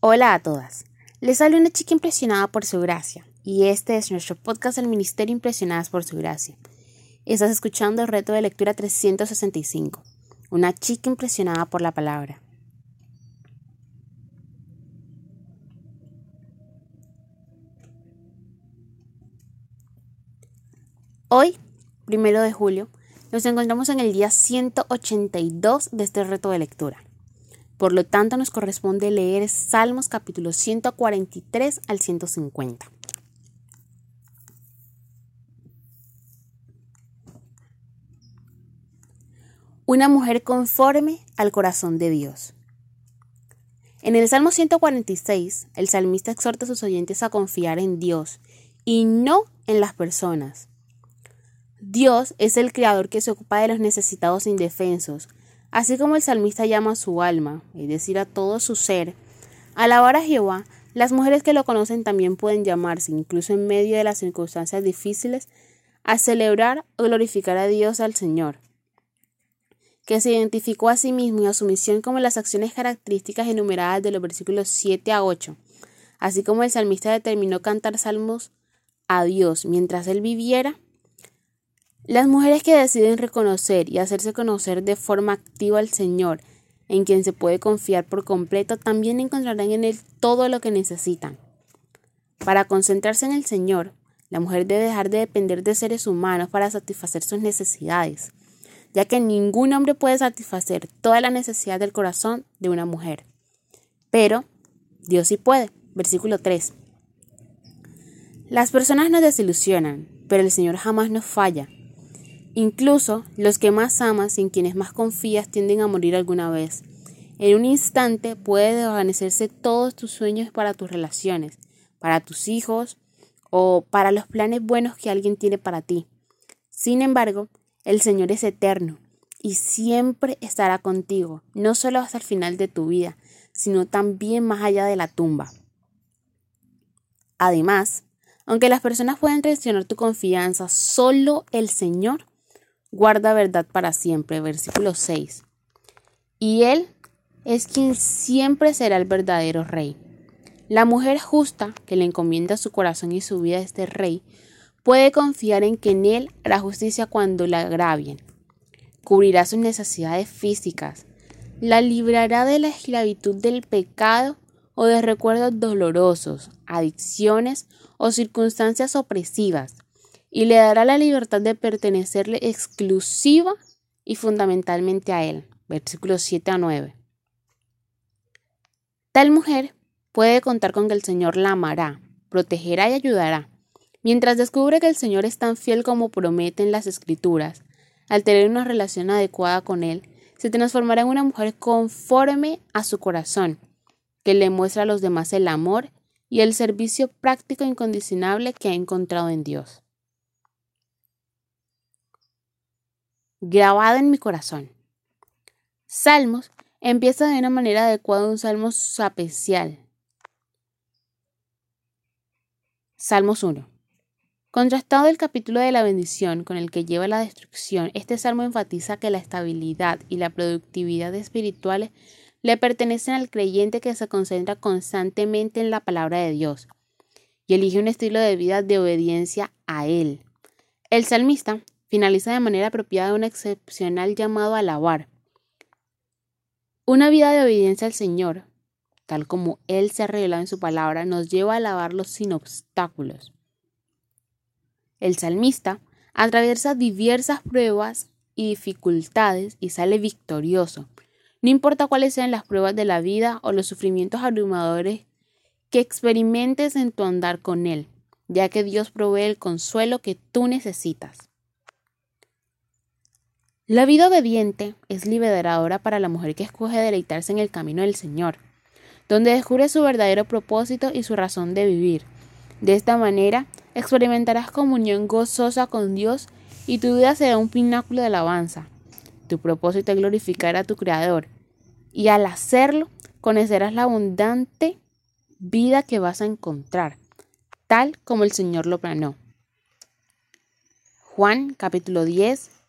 Hola a todas. Les habla una chica impresionada por su gracia y este es nuestro podcast del Ministerio Impresionadas por su gracia. Estás escuchando el reto de lectura 365, una chica impresionada por la palabra. Hoy, primero de julio, nos encontramos en el día 182 de este reto de lectura. Por lo tanto, nos corresponde leer Salmos capítulo 143 al 150. Una mujer conforme al corazón de Dios. En el Salmo 146, el salmista exhorta a sus oyentes a confiar en Dios y no en las personas. Dios es el creador que se ocupa de los necesitados indefensos, Así como el salmista llama a su alma, es decir, a todo su ser, alabar a Jehová, las mujeres que lo conocen también pueden llamarse, incluso en medio de las circunstancias difíciles, a celebrar o glorificar a Dios al Señor, que se identificó a sí mismo y a su misión como las acciones características enumeradas de los versículos 7 a 8, así como el salmista determinó cantar salmos a Dios mientras él viviera, las mujeres que deciden reconocer y hacerse conocer de forma activa al Señor, en quien se puede confiar por completo, también encontrarán en Él todo lo que necesitan. Para concentrarse en el Señor, la mujer debe dejar de depender de seres humanos para satisfacer sus necesidades, ya que ningún hombre puede satisfacer toda la necesidad del corazón de una mujer. Pero Dios sí puede. Versículo 3. Las personas nos desilusionan, pero el Señor jamás nos falla. Incluso los que más amas y en quienes más confías tienden a morir alguna vez. En un instante puede desvanecerse todos tus sueños para tus relaciones, para tus hijos o para los planes buenos que alguien tiene para ti. Sin embargo, el Señor es eterno y siempre estará contigo, no solo hasta el final de tu vida, sino también más allá de la tumba. Además, aunque las personas pueden traicionar tu confianza, solo el Señor guarda verdad para siempre. Versículo 6. Y Él es quien siempre será el verdadero rey. La mujer justa que le encomienda su corazón y su vida a este rey puede confiar en que en Él hará justicia cuando la agravien. Cubrirá sus necesidades físicas, la librará de la esclavitud del pecado o de recuerdos dolorosos, adicciones o circunstancias opresivas y le dará la libertad de pertenecerle exclusiva y fundamentalmente a él. Versículos 7 a 9. Tal mujer puede contar con que el Señor la amará, protegerá y ayudará. Mientras descubre que el Señor es tan fiel como promete en las Escrituras, al tener una relación adecuada con Él, se transformará en una mujer conforme a su corazón, que le muestra a los demás el amor y el servicio práctico e incondicionable que ha encontrado en Dios. Grabado en mi corazón. Salmos empieza de una manera adecuada un salmo sapecial. Salmos 1. Contrastado el capítulo de la bendición con el que lleva la destrucción, este salmo enfatiza que la estabilidad y la productividad espirituales le pertenecen al creyente que se concentra constantemente en la palabra de Dios y elige un estilo de vida de obediencia a Él. El salmista finaliza de manera apropiada un excepcional llamado a alabar. Una vida de obediencia al Señor, tal como Él se ha revelado en su palabra, nos lleva a alabarlo sin obstáculos. El salmista atraviesa diversas pruebas y dificultades y sale victorioso. No importa cuáles sean las pruebas de la vida o los sufrimientos abrumadores que experimentes en tu andar con Él, ya que Dios provee el consuelo que tú necesitas. La vida obediente es liberadora para la mujer que escoge deleitarse en el camino del Señor, donde descubre su verdadero propósito y su razón de vivir. De esta manera, experimentarás comunión gozosa con Dios y tu vida será un pináculo de alabanza. Tu propósito es glorificar a tu Creador, y al hacerlo, conocerás la abundante vida que vas a encontrar, tal como el Señor lo planeó. Juan capítulo 10,